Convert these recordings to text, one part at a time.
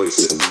Wasted.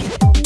you.